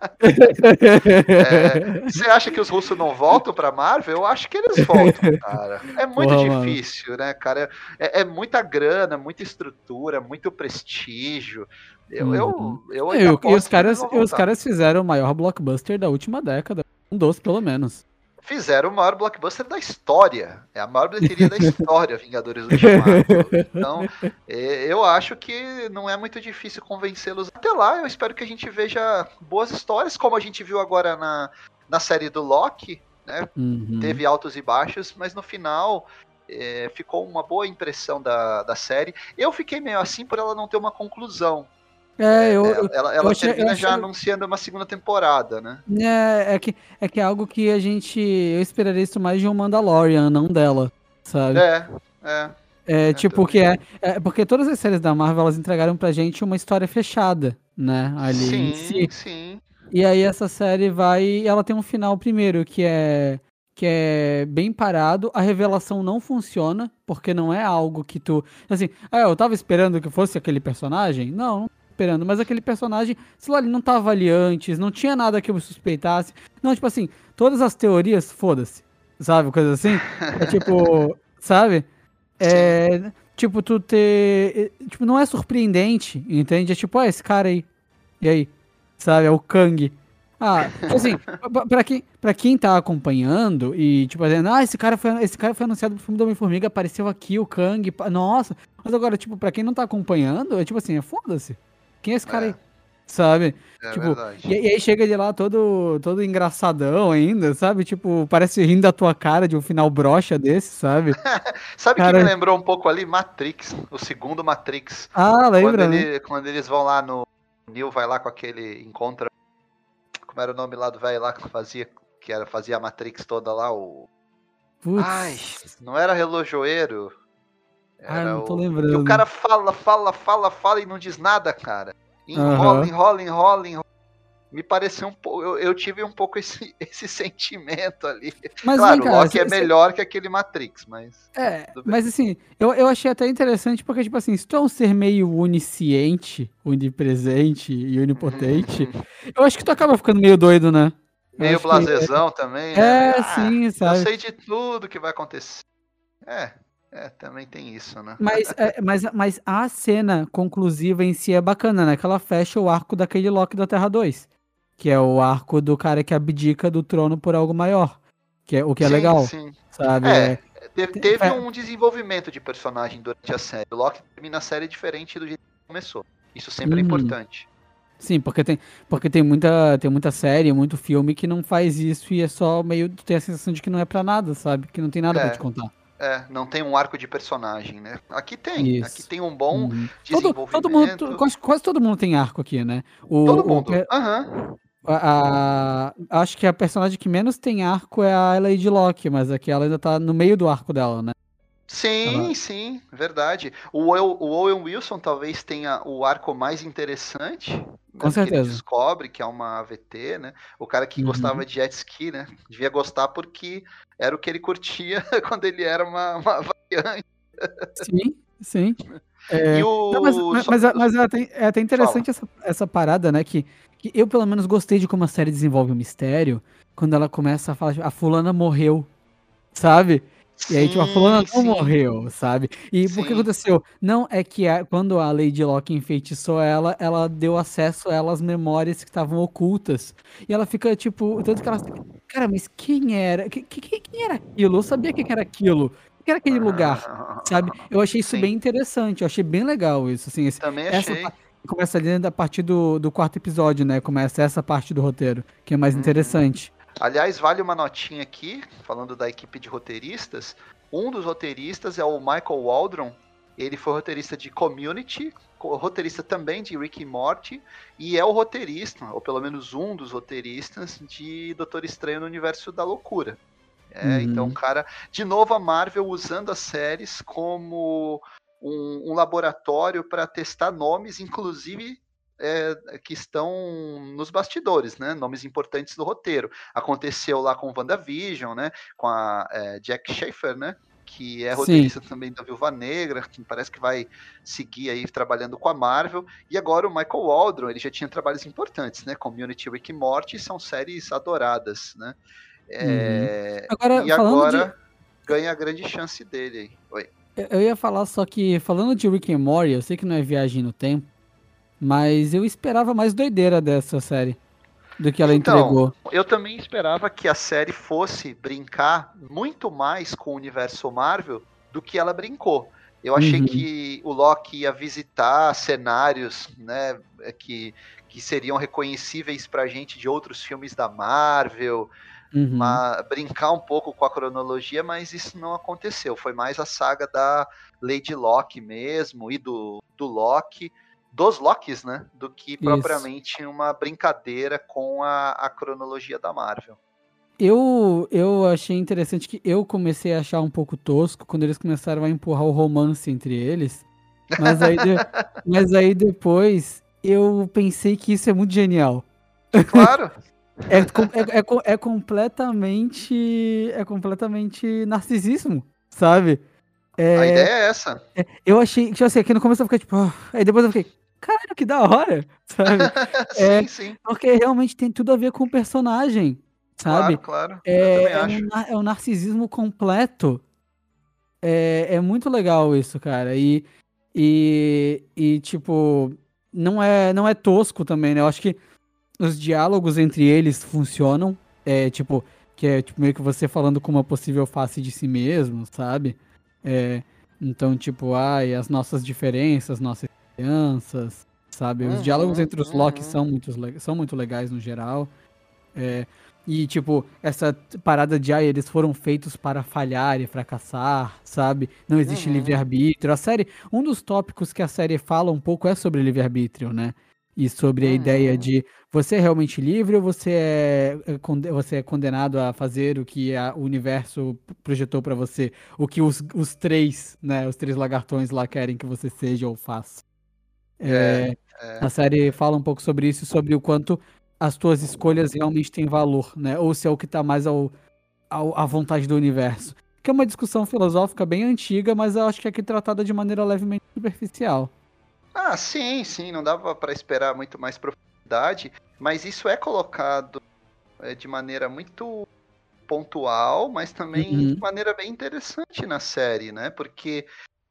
é, você acha que os russos não voltam pra Marvel? Eu acho que eles voltam, cara. É muito difícil, mano. né, cara? É, é muita grana, muita estrutura, muito prestígio. Eu, eu, eu, eu e os caras, os caras fizeram o maior blockbuster da última década. Um dos, pelo menos. Fizeram o maior blockbuster da história. É a maior bilheteria da história, Vingadores Ultimato. Então, eu acho que não é muito difícil convencê-los. Até lá, eu espero que a gente veja boas histórias, como a gente viu agora na, na série do Loki. Né? Uhum. Teve altos e baixos, mas no final é, ficou uma boa impressão da, da série. Eu fiquei meio assim por ela não ter uma conclusão. É, eu, ela, ela eu termina já anunciando uma segunda temporada, né? É, é que, é que é algo que a gente. Eu esperaria isso mais de um Mandalorian, não dela, sabe? É, é. É, é tipo, que é, é, Porque todas as séries da Marvel elas entregaram pra gente uma história fechada, né? Ali sim, si. sim. E aí essa série vai. Ela tem um final primeiro, que é. Que é bem parado, a revelação não funciona, porque não é algo que tu. Assim, ah, eu tava esperando que fosse aquele personagem? Não, esperando, mas aquele personagem, sei lá, ele não tava ali antes, não tinha nada que eu suspeitasse. Não, tipo assim, todas as teorias, foda-se, sabe? Coisa assim. É tipo, sabe? É. Tipo, tu ter. Tipo, não é surpreendente, entende? É tipo, ó, esse cara aí. E aí? Sabe? É o Kang. Ah, tipo assim, pra quem, pra quem tá acompanhando e, tipo, dizendo, ah, esse cara foi, esse cara foi anunciado pro filme do Homem-Formiga, apareceu aqui o Kang, nossa. Mas agora, tipo, pra quem não tá acompanhando, é tipo assim, é foda-se. Quem é esse cara é. aí? Sabe? É tipo, e, e, aí chega de lá todo, todo engraçadão ainda, sabe? Tipo, parece rindo da tua cara de um final brocha desse, sabe? sabe cara... que me lembrou um pouco ali? Matrix, o segundo Matrix. Ah, lembra? Quando, né? ele, quando eles vão lá no. O Neil vai lá com aquele. Encontra. Como era o nome lá do velho lá que fazia. Que era, fazia a Matrix toda lá, o. Putz. Ai, não era relojoeiro? Ah, não tô o... lembrando. E o cara fala, fala, fala, fala e não diz nada, cara. Enrola, uhum. enrola, enrola, enrola. Me pareceu um pouco. Eu, eu, tive um pouco esse, esse sentimento ali. Mas, claro, o Loki é melhor que aquele Matrix, mas. É, mas assim, eu, eu achei até interessante porque, tipo assim, se tu é um ser meio onisciente, onipresente e onipotente, eu acho que tu acaba ficando meio doido, né? Meio blasezão que... também. É, né? ah, sim, sabe? Eu sei de tudo que vai acontecer. É, é, também tem isso, né? Mas, é, mas, mas a cena conclusiva em si é bacana, né? Que ela fecha o arco daquele Loki da Terra 2. Que é o arco do cara que abdica do trono por algo maior. Que é, o que é sim, legal. Sim. Sabe? É, é teve, teve é. um desenvolvimento de personagem durante a série. O Loki termina a série diferente do jeito que começou. Isso sempre é uhum. é importante. Sim, porque tem, porque tem muita, tem muita série, muito filme que não faz isso e é só meio. Tu tem a sensação de que não é pra nada, sabe? Que não tem nada é. pra te contar. É, não tem um arco de personagem, né? Aqui tem. Isso. Aqui tem um bom uhum. desenvolvimento. Todo, todo mundo, quase, quase, todo mundo tem arco aqui, né? O, todo mundo. Aham. Uhum. A, a, acho que a personagem que menos tem arco é a Lady Locke, mas aqui ela ainda tá no meio do arco dela, né? Sim, ela... sim, verdade. O, o Owen Wilson talvez tenha o arco mais interessante. Né, Com certeza. Ele descobre que é uma AVT, né? O cara que uhum. gostava de jet ski, né? Devia gostar porque era o que ele curtia quando ele era uma, uma variante. Sim, sim. É... O... Não, mas, mas, mas, mas, é, até, é até interessante essa, essa parada, né? Que, que eu, pelo menos, gostei de como a série desenvolve o mistério quando ela começa a falar, tipo, a fulana morreu, sabe? E aí, tipo, a fulana não morreu, sabe? E sim. por que aconteceu? Não é que a, quando a Lady Locke enfeitiçou ela, ela deu acesso a ela às memórias que estavam ocultas. E ela fica, tipo, tanto que ela cara, mas quem era? Que, que, quem era aquilo? Eu sabia que era aquilo que era aquele lugar, sabe? Eu achei isso Sim. bem interessante, eu achei bem legal isso, assim. Esse, Também achei. Essa, começa ali a partir do, do quarto episódio, né? Começa essa parte do roteiro, que é mais uhum. interessante. Aliás, vale uma notinha aqui, falando da equipe de roteiristas. Um dos roteiristas é o Michael Waldron. Ele foi roteirista de Community, roteirista também de Rick e Morty, e é o roteirista, ou pelo menos um dos roteiristas, de Doutor Estranho no Universo da Loucura. É, uhum. Então, cara, de novo a Marvel usando as séries como um, um laboratório para testar nomes, inclusive é, que estão nos bastidores, né? Nomes importantes do roteiro. Aconteceu lá com WandaVision, né? Com a é, Jack Schaefer, né? Que é roteirista Sim. também da Viúva Negra, que parece que vai seguir aí trabalhando com a Marvel. E agora o Michael Waldron, ele já tinha trabalhos importantes, né? Community Rick e Morty são séries adoradas, né? É, uhum. agora, e agora de... ganha a grande chance dele aí. Oi. Eu ia falar só que, falando de Rick and Morty, eu sei que não é viagem no tempo, mas eu esperava mais doideira dessa série do que ela então, entregou. Eu também esperava que a série fosse brincar muito mais com o universo Marvel do que ela brincou. Eu achei uhum. que o Loki ia visitar cenários, né, que, que seriam reconhecíveis pra gente de outros filmes da Marvel, uhum. uma, brincar um pouco com a cronologia, mas isso não aconteceu. Foi mais a saga da Lady Locke mesmo e do, do Loki, dos Locks, né? Do que propriamente isso. uma brincadeira com a, a cronologia da Marvel. Eu, eu achei interessante que eu comecei a achar um pouco tosco quando eles começaram a empurrar o romance entre eles. Mas aí, de, mas aí depois eu pensei que isso é muito genial. Claro. É, é, é, é, completamente. É completamente narcisismo, sabe? É, a ideia é essa. É, eu achei. Tipo assim, aqui no começo eu fiquei tipo. Oh, aí depois eu fiquei. Caralho, que da hora, sabe? sim, é, sim. Porque realmente tem tudo a ver com o personagem, sabe? Claro, claro. É, é, um, é um narcisismo completo. É, é muito legal isso, cara. E, e, e tipo, não é, não é tosco também, né? Eu acho que os diálogos entre eles funcionam. É tipo, que é tipo, meio que você falando com uma possível face de si mesmo, sabe? É, então, tipo, ai, as nossas diferenças, nossas crianças, sabe? Os uhum, diálogos entre os uhum. são muito, são muito legais no geral. É, e, tipo, essa parada de, ai, eles foram feitos para falhar e fracassar, sabe? Não existe uhum. livre-arbítrio. A série, um dos tópicos que a série fala um pouco é sobre livre-arbítrio, né? E sobre a ideia de você é realmente livre ou você é, é você é condenado a fazer o que a, o universo projetou para você, o que os, os três, né, os três lagartões lá querem que você seja ou faça. É, é, a série fala um pouco sobre isso, sobre o quanto as tuas escolhas realmente têm valor, né, ou se é o que está mais ao, ao, à vontade do universo. Que é uma discussão filosófica bem antiga, mas eu acho que é aqui tratada de maneira levemente superficial. Ah, sim, sim, não dava para esperar muito mais profundidade, mas isso é colocado é, de maneira muito pontual, mas também uhum. de maneira bem interessante na série, né? Porque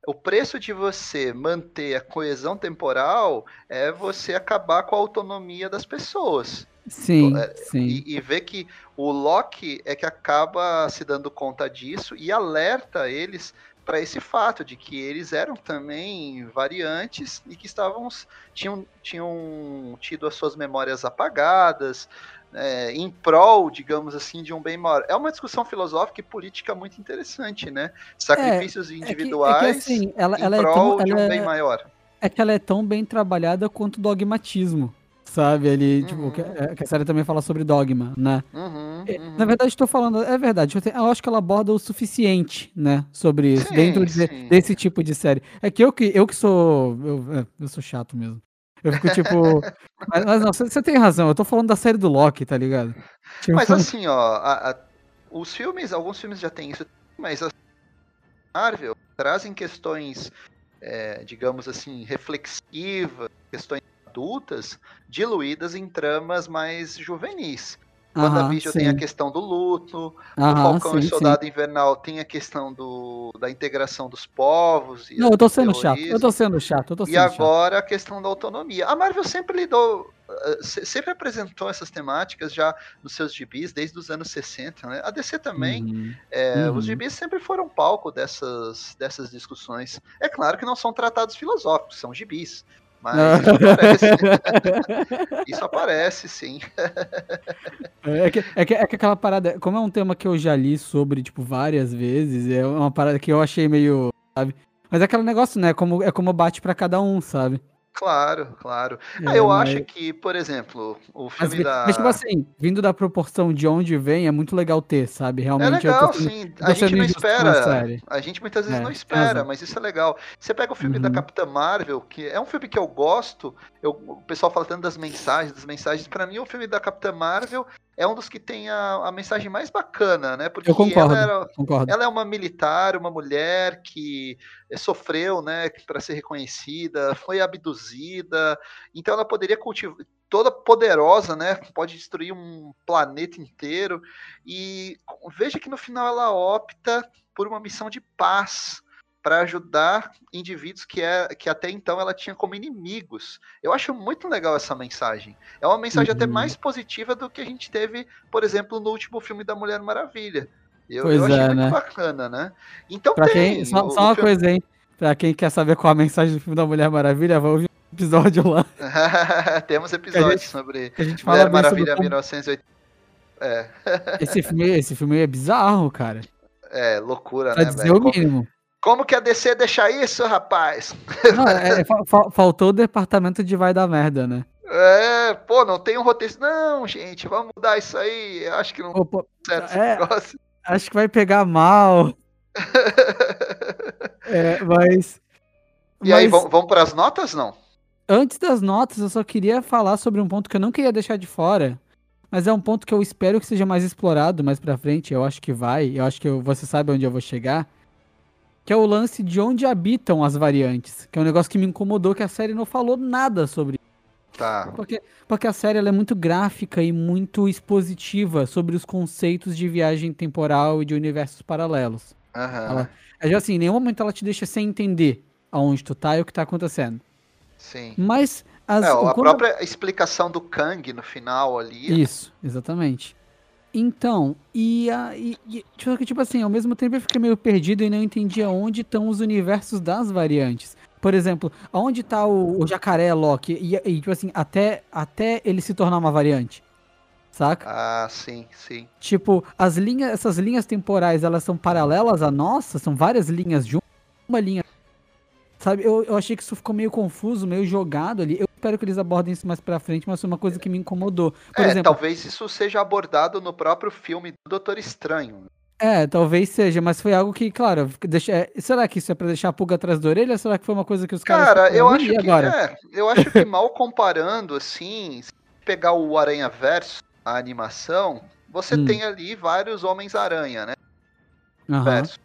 o preço de você manter a coesão temporal é você acabar com a autonomia das pessoas. Sim, é, sim. E, e ver que o Loki é que acaba se dando conta disso e alerta eles para esse fato de que eles eram também variantes e que estavam tinham, tinham tido as suas memórias apagadas é, em prol, digamos assim, de um bem maior. É uma discussão filosófica e política muito interessante, né? Sacrifícios é, individuais é que, é que, assim, ela, em ela prol tão, de um bem maior. É que ela é tão bem trabalhada quanto o dogmatismo, sabe? Ele, tipo, uhum. tipo, que, é, que, a série também fala sobre dogma, né? Uhum, é, uhum. Na verdade, estou falando, é verdade, eu acho que ela aborda o suficiente, né, sobre isso, sim, dentro de, desse tipo de série. É que eu que, eu que sou, eu, é, eu sou chato mesmo. Eu fico tipo. mas, mas, não, você tem razão, eu tô falando da série do Loki, tá ligado? Tipo... Mas assim, ó, a, a, os filmes, alguns filmes já tem isso, mas a Marvel trazem questões, é, digamos assim, reflexivas, questões adultas, diluídas em tramas mais juvenis. WandaVision tem a questão do luto, aham, o Falcão sim, e Soldado sim. Invernal tem a questão do, da integração dos povos. Não, eu tô sendo chato, eu tô sendo chato. Eu tô sendo e agora chato. a questão da autonomia. A Marvel sempre lidou, eh, sempre apresentou essas temáticas já nos seus gibis, desde os anos 60. Né? A DC também. Uhum. É, uhum. Os gibis sempre foram palco dessas, dessas discussões. É claro que não são tratados filosóficos, são gibis. Mas isso aparece. isso aparece, sim. É que, é, que, é que aquela parada, como é um tema que eu já li sobre, tipo, várias vezes, é uma parada que eu achei meio, sabe? Mas é aquele negócio, né? Como, é como bate para cada um, sabe? Claro, claro. É, ah, eu mas... acho que, por exemplo, o filme mas, da. Mas, tipo assim, vindo da proporção de onde vem, é muito legal ter, sabe? Realmente. É legal, sim. A gente não espera. A gente muitas vezes é, não espera, mas isso é legal. Você pega o filme uhum. da Capitã Marvel, que é um filme que eu gosto. Eu, o pessoal fala tanto das mensagens, das mensagens. para mim, o filme da Capitã Marvel é um dos que tem a, a mensagem mais bacana, né? Porque eu concordo, ela, era, concordo. ela é uma militar, uma mulher que sofreu, né, para ser reconhecida, foi abduzida, então ela poderia cultivar toda poderosa, né? Pode destruir um planeta inteiro. E veja que no final ela opta por uma missão de paz para ajudar indivíduos que, é, que até então ela tinha como inimigos. Eu acho muito legal essa mensagem. É uma mensagem uhum. até mais positiva do que a gente teve, por exemplo, no último filme da Mulher Maravilha. Eu, pois eu achei é, muito né? bacana, né? Então pra tem. Quem, só, o, só uma filme... coisa, hein? Pra quem quer saber qual a mensagem do filme da Mulher Maravilha, vai ouvir um episódio lá. Temos episódios gente, sobre a gente Mulher Maravilha como... 1980. É. esse, filme, esse filme é bizarro, cara. É, loucura, pra né, dizer o mínimo. Como que a DC deixa isso, rapaz? Não, é, é fa faltou o departamento de vai dar merda, né? É, pô, não tem um roteiro. Não, gente, vamos mudar isso aí. Eu acho que não Opa, certo é, Acho que vai pegar mal. é, mas. E mas... aí, vamos para as notas, não? Antes das notas, eu só queria falar sobre um ponto que eu não queria deixar de fora. Mas é um ponto que eu espero que seja mais explorado mais pra frente. Eu acho que vai. Eu acho que eu, você sabe onde eu vou chegar que é o lance de onde habitam as variantes, que é um negócio que me incomodou que a série não falou nada sobre. Tá. Porque, porque a série é muito gráfica e muito expositiva sobre os conceitos de viagem temporal e de universos paralelos. Uhum. Ela, é assim, em nenhum momento ela te deixa sem entender aonde tu tá e o que tá acontecendo. Sim. Mas as, é, a própria explicação do Kang no final ali. Isso, exatamente. Então, e, a, e, e tipo, tipo assim, ao mesmo tempo eu fiquei meio perdido e não entendia onde estão os universos das variantes. Por exemplo, onde está o, o, jacaré Loki? E, e, tipo assim, até, até ele se tornar uma variante. Saca? Ah, sim, sim. Tipo, as linhas, essas linhas temporais, elas são paralelas à nossa? São várias linhas juntas? Uma linha. Sabe, eu, eu achei que isso ficou meio confuso, meio jogado ali. Eu espero que eles abordem isso mais pra frente, mas foi uma coisa que me incomodou. Por é, exemplo, talvez isso seja abordado no próprio filme do Doutor Estranho. É, talvez seja, mas foi algo que, claro, deixa, é, será que isso é pra deixar a pulga atrás da orelha ou será que foi uma coisa que os caras. Cara, eu acho que. Agora? É, eu acho que mal comparando, assim, se pegar o Aranha Verso, a animação, você hum. tem ali vários Homens-Aranha, né? Uhum. Verso.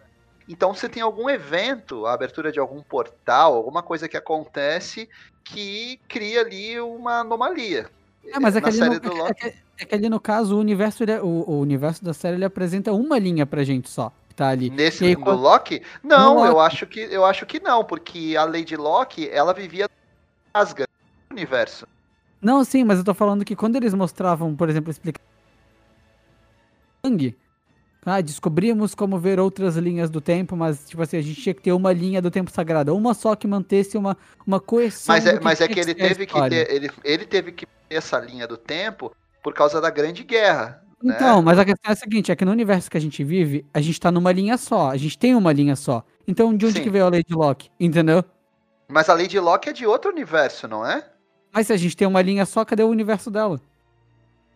Então você tem algum evento, a abertura de algum portal, alguma coisa que acontece que cria ali uma anomalia. É, mas é que, no, é, que, é que, ali no caso o universo, ele, o, o, universo da série ele apresenta uma linha pra gente só. Que tá ali. Nesse aí, quando... Loki? Não, eu Loki. acho que eu acho que não, porque a Lady Loki, ela vivia Asgard, no universo. Não, sim, mas eu tô falando que quando eles mostravam, por exemplo, explicar ah, descobrimos como ver outras linhas do tempo, mas, tipo assim, a gente tinha que ter uma linha do tempo sagrado. Uma só que mantesse uma, uma coesão. Mas é, mas é que ele teve que ter. Ele, ele teve que ter essa linha do tempo por causa da Grande Guerra. Né? Então, né? mas a questão é a seguinte: é que no universo que a gente vive, a gente tá numa linha só. A gente tem uma linha só. Então, de onde Sim. que veio a Lady Locke? Entendeu? Mas a Lady Locke é de outro universo, não é? Mas se a gente tem uma linha só, cadê o universo dela?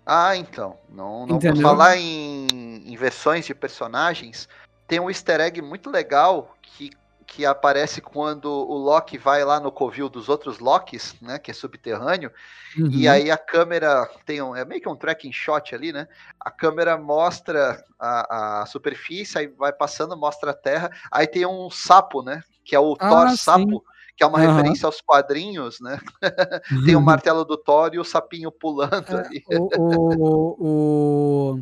Ah, então. Não, não vou falar em, em versões de personagens. Tem um easter egg muito legal que, que aparece quando o Loki vai lá no covil dos outros Lokis, né? Que é subterrâneo. Uhum. E aí a câmera tem um. É meio que um tracking shot ali, né? A câmera mostra a, a superfície, aí vai passando, mostra a terra. Aí tem um sapo, né? Que é o ah, Thor sim. sapo que é uma uhum. referência aos quadrinhos, né? Tem o martelo do Thor e o sapinho pulando é, ali. O, o, o,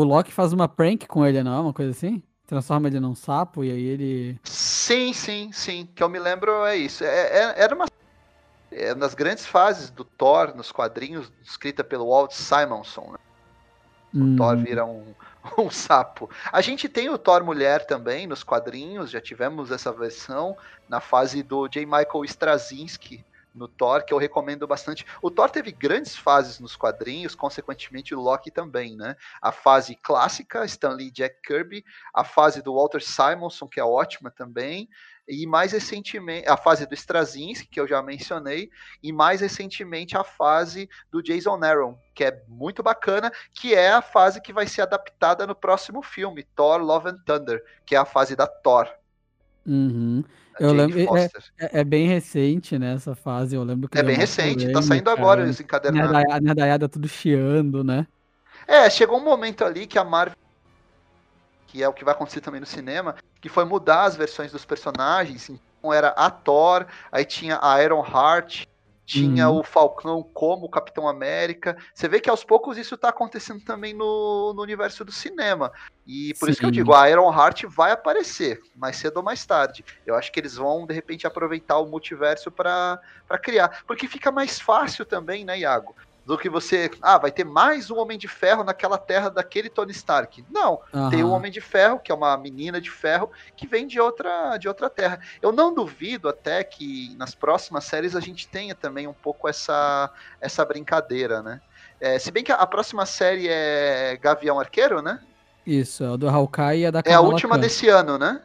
o, Loki faz uma prank com ele, não? É uma coisa assim? Transforma ele num sapo e aí ele. Sim, sim, sim. Que eu me lembro é isso. É, é, era uma. É das grandes fases do Thor nos quadrinhos, escrita pelo Walt Simonson. Né? O hum. Thor vira um, um sapo. A gente tem o Thor mulher também nos quadrinhos, já tivemos essa versão na fase do J. Michael Straczynski no Thor, que eu recomendo bastante. O Thor teve grandes fases nos quadrinhos, consequentemente o Loki também, né? A fase clássica, Stan Lee Jack Kirby, a fase do Walter Simonson, que é ótima também, e mais recentemente a fase do Straczynski, que eu já mencionei, e mais recentemente a fase do Jason Aaron, que é muito bacana, que é a fase que vai ser adaptada no próximo filme, Thor Love and Thunder, que é a fase da Thor. Uhum. Eu lembro, é, é, é, bem recente, né, essa fase, eu lembro que... É bem recente, tá saindo agora os encadernados. A nerdaiada tudo chiando, né? É, chegou um momento ali que a Marvel que é o que vai acontecer também no cinema, que foi mudar as versões dos personagens. Então era a Thor, aí tinha a Iron Heart, tinha uhum. o Falcão como Capitão América. Você vê que aos poucos isso está acontecendo também no, no, universo do cinema. E por Sim. isso que eu digo, a Iron Heart vai aparecer, mais cedo ou mais tarde. Eu acho que eles vão, de repente, aproveitar o multiverso para criar. Porque fica mais fácil também, né, Iago? Do que você, ah, vai ter mais um Homem de Ferro naquela terra daquele Tony Stark. Não, uhum. tem um Homem de Ferro, que é uma menina de ferro, que vem de outra, de outra terra. Eu não duvido até que nas próximas séries a gente tenha também um pouco essa, essa brincadeira, né? É, se bem que a, próxima série é Gavião Arqueiro, né? Isso, é o do Hawkeye e a da Kamala É a última Khan. desse ano, né?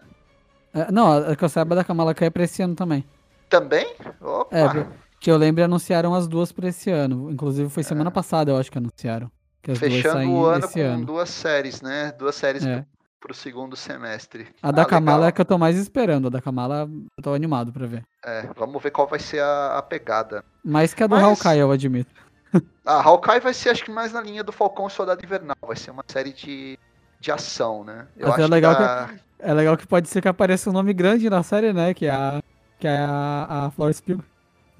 É, não, a que eu saiba da Kamala Khan é pra esse ano também. Também? Opa! É, que eu lembro anunciaram as duas para esse ano. Inclusive foi semana é. passada, eu acho que anunciaram. Que Fechando o ano com ano. duas séries, né? Duas séries é. pro segundo semestre. A ah, da Kamala legal. é que eu tô mais esperando. A da Kamala eu tô animado pra ver. É, vamos ver qual vai ser a, a pegada. Mais que a do Mas... Hawkeye, eu admito. A ah, Hawkeye vai ser, acho que mais na linha do Falcão e Soldado Invernal. Vai ser uma série de, de ação, né? Eu Mas é legal, que, que, é legal que pode ser que apareça um nome grande na série, né? Que é a, que é a, a Florence Pugh.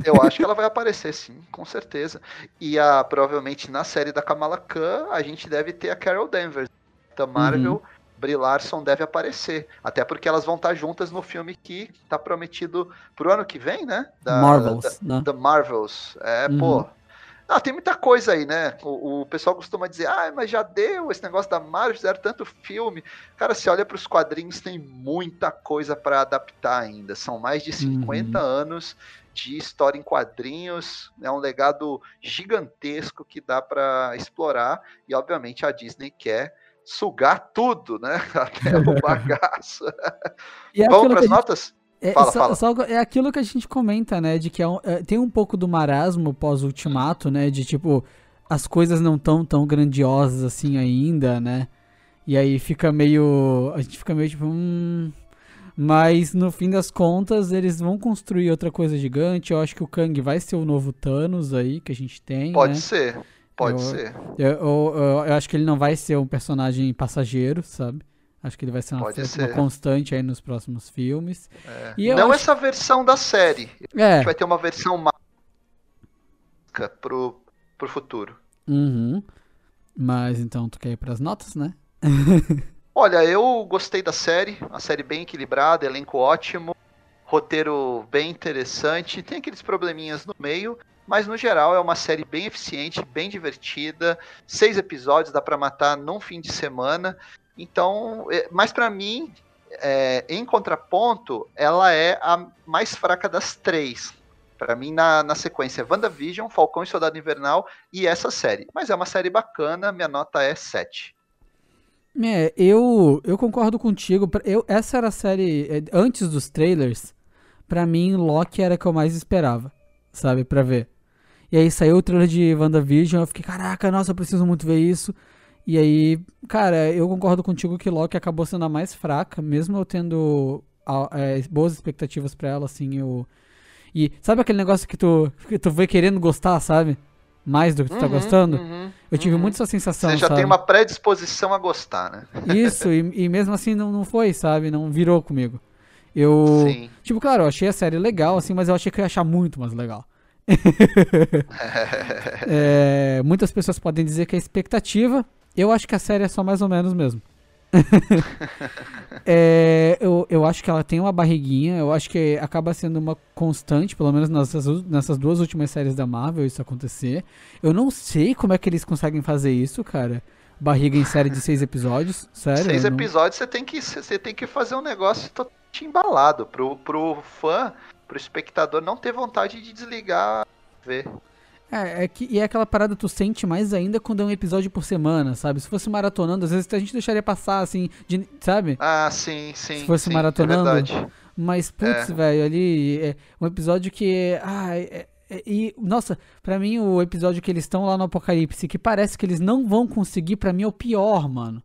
Eu acho que ela vai aparecer, sim, com certeza. E a, provavelmente na série da Kamala Khan, a gente deve ter a Carol Danvers. Da Marvel, uhum. Brie Larson deve aparecer. Até porque elas vão estar juntas no filme que tá prometido pro ano que vem, né? Da, Marvels. Da, né? da Marvels. É, uhum. pô. Não, tem muita coisa aí, né? O, o, pessoal costuma dizer, ah, mas já deu esse negócio da Marvel, fizeram tanto filme. Cara, se olha para os quadrinhos, tem muita coisa para adaptar ainda. São mais de 50 uhum. anos de história em quadrinhos, é um legado gigantesco que dá para explorar e obviamente a Disney quer sugar tudo, né? Até o bagaço. É Vamos para as notas? É, fala, só, fala. Só, é aquilo que a gente comenta, né? De que é um, é, tem um pouco do marasmo pós-ultimato, né? De tipo, as coisas não tão tão grandiosas assim ainda, né? E aí fica meio. A gente fica meio tipo. Hum, mas no fim das contas, eles vão construir outra coisa gigante. Eu acho que o Kang vai ser o novo Thanos aí que a gente tem. Pode né? ser, pode eu, ser. Eu, eu, eu, acho que ele não vai ser um personagem passageiro, sabe? Acho que ele vai ser uma, uma constante aí nos próximos filmes. É. não acho... essa versão da série. É. A gente vai ter uma versão mágica pro, pro futuro. Uhum. Mas então tu quer ir pras notas, né? Olha, eu gostei da série, uma série bem equilibrada, elenco ótimo, roteiro bem interessante, tem aqueles probleminhas no meio, mas no geral é uma série bem eficiente, bem divertida, seis episódios dá para matar num fim de semana, então, é, mas para mim, é, em contraponto, ela é a mais fraca das três. Para mim, na, na sequência, WandaVision, Falcão e Soldado Invernal e essa série. Mas é uma série bacana, minha nota é 7. É, eu, eu concordo contigo. Eu, essa era a série. É, antes dos trailers, para mim, Loki era a que eu mais esperava, sabe, pra ver. E aí saiu o trailer de WandaVision, eu fiquei, caraca, nossa, eu preciso muito ver isso. E aí, cara, eu concordo contigo que Loki acabou sendo a mais fraca, mesmo eu tendo é, boas expectativas para ela, assim, eu... E sabe aquele negócio que tu, que tu vai querendo gostar, sabe? Mais do que tu tá uhum, tá gostando? Uhum, eu tive uhum. muito essa sensação, Você já sabe? tem uma predisposição a gostar, né? Isso, e, e mesmo assim não, não foi, sabe? Não virou comigo. Eu. Sim. Tipo, claro, eu achei a série legal, assim, mas eu achei que eu ia achar muito mais legal. é, muitas pessoas podem dizer que é expectativa. Eu acho que a série é só mais ou menos mesmo. é, eu, eu acho que ela tem uma barriguinha. Eu acho que acaba sendo uma constante, pelo menos nessas, nessas duas últimas séries da Marvel, isso acontecer. Eu não sei como é que eles conseguem fazer isso, cara barriga em série de seis episódios, sério? Seis episódios você tem que você tem que fazer um negócio totalmente embalado pro, pro fã, pro espectador não ter vontade de desligar, ver. É, é que, e é aquela parada tu sente mais ainda quando é um episódio por semana, sabe? Se fosse maratonando, às vezes a gente deixaria passar, assim, de, sabe? Ah, sim, sim. Se fosse sim, maratonando. É verdade. Mas, putz, é. velho, ali, é um episódio que. Ah, é, é, e, nossa, para mim o episódio que eles estão lá no Apocalipse, que parece que eles não vão conseguir, para mim é o pior, mano.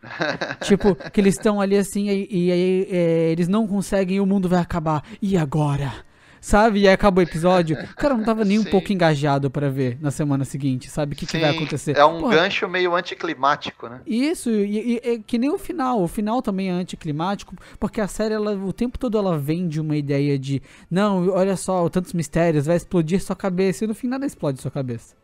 tipo, que eles estão ali assim e aí é, eles não conseguem e o mundo vai acabar. E agora? Sabe? E aí acabou o episódio. Cara, eu não tava nem um pouco engajado para ver na semana seguinte, sabe? O que, que vai acontecer. É um Porra, gancho meio anticlimático, né? Isso, e, e, que nem o final. O final também é anticlimático, porque a série, ela, o tempo todo ela vem de uma ideia de, não, olha só, tantos mistérios, vai explodir sua cabeça, e no fim nada explode sua cabeça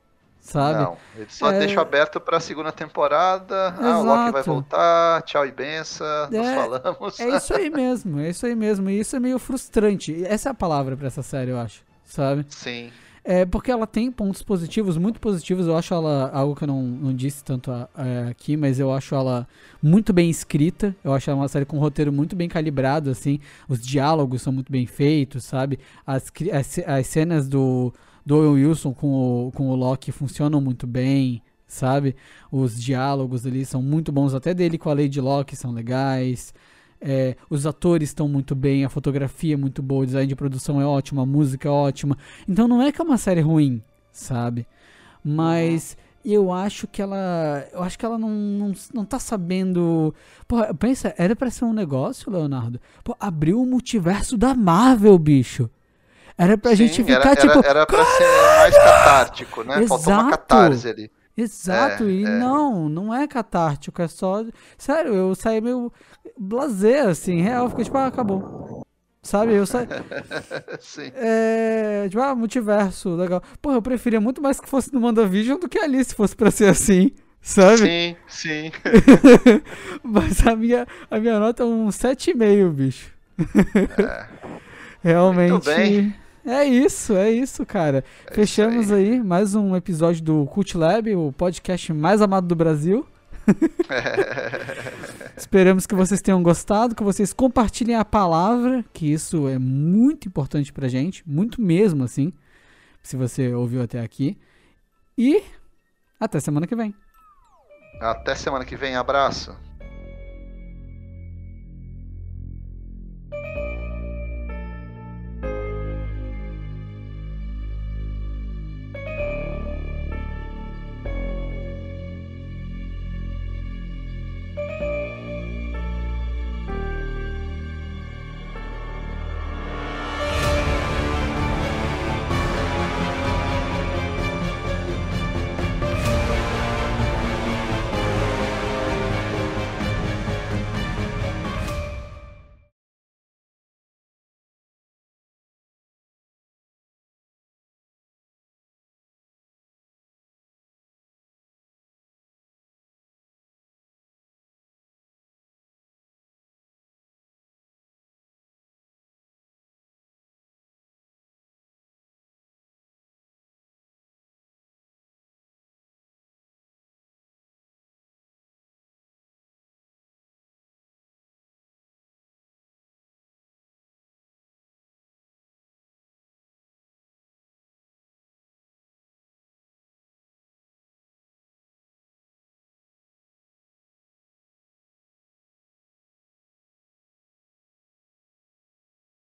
sabe? Não, ele só é... deixa aberto pra segunda temporada. Exato. Ah, o Loki vai voltar, tchau e benção, é... nos falamos. É isso aí mesmo, é isso aí mesmo. E isso é meio frustrante. Essa é a palavra pra essa série, eu acho, sabe? Sim. É porque ela tem pontos positivos, muito positivos. Eu acho ela algo que eu não, não disse tanto é, aqui, mas eu acho ela muito bem escrita. Eu acho ela uma série com um roteiro muito bem calibrado, assim. Os diálogos são muito bem feitos, sabe? As, as, as cenas do, do Owen Wilson com o, com o Loki funcionam muito bem, sabe? Os diálogos ali são muito bons, até dele com a Lady Locke são legais. É, os atores estão muito bem, a fotografia é muito boa, o design de produção é ótimo, a música é ótima. Então não é que é uma série ruim, sabe? Mas eu acho que ela. Eu acho que ela não, não, não tá sabendo. Pô, pensa, era pra ser um negócio, Leonardo. Pô, abriu o multiverso da Marvel, bicho. Era pra Sim, gente ficar era, tipo. Era, era pra ser mais catártico, né? Exato. Faltou uma catarse ali. Exato, é, e é. não, não é catártico, é só. Sério, eu saí meio blazer, assim, real, fiquei tipo, ah, acabou. Sabe, eu saí. Sim. É. Tipo, ah, multiverso, legal. Porra, eu preferia muito mais que fosse no WandaVision do que ali, se fosse pra ser assim. Sabe? Sim, sim. Mas a minha, a minha nota é um 7,5, bicho. É. Realmente. Muito bem. É isso, é isso, cara. É Fechamos isso aí. aí. mais um episódio do Cult Lab, o podcast mais amado do Brasil. Esperamos que vocês tenham gostado, que vocês compartilhem a palavra, que isso é muito importante pra gente, muito mesmo assim, se você ouviu até aqui. E até semana que vem. Até semana que vem, abraço.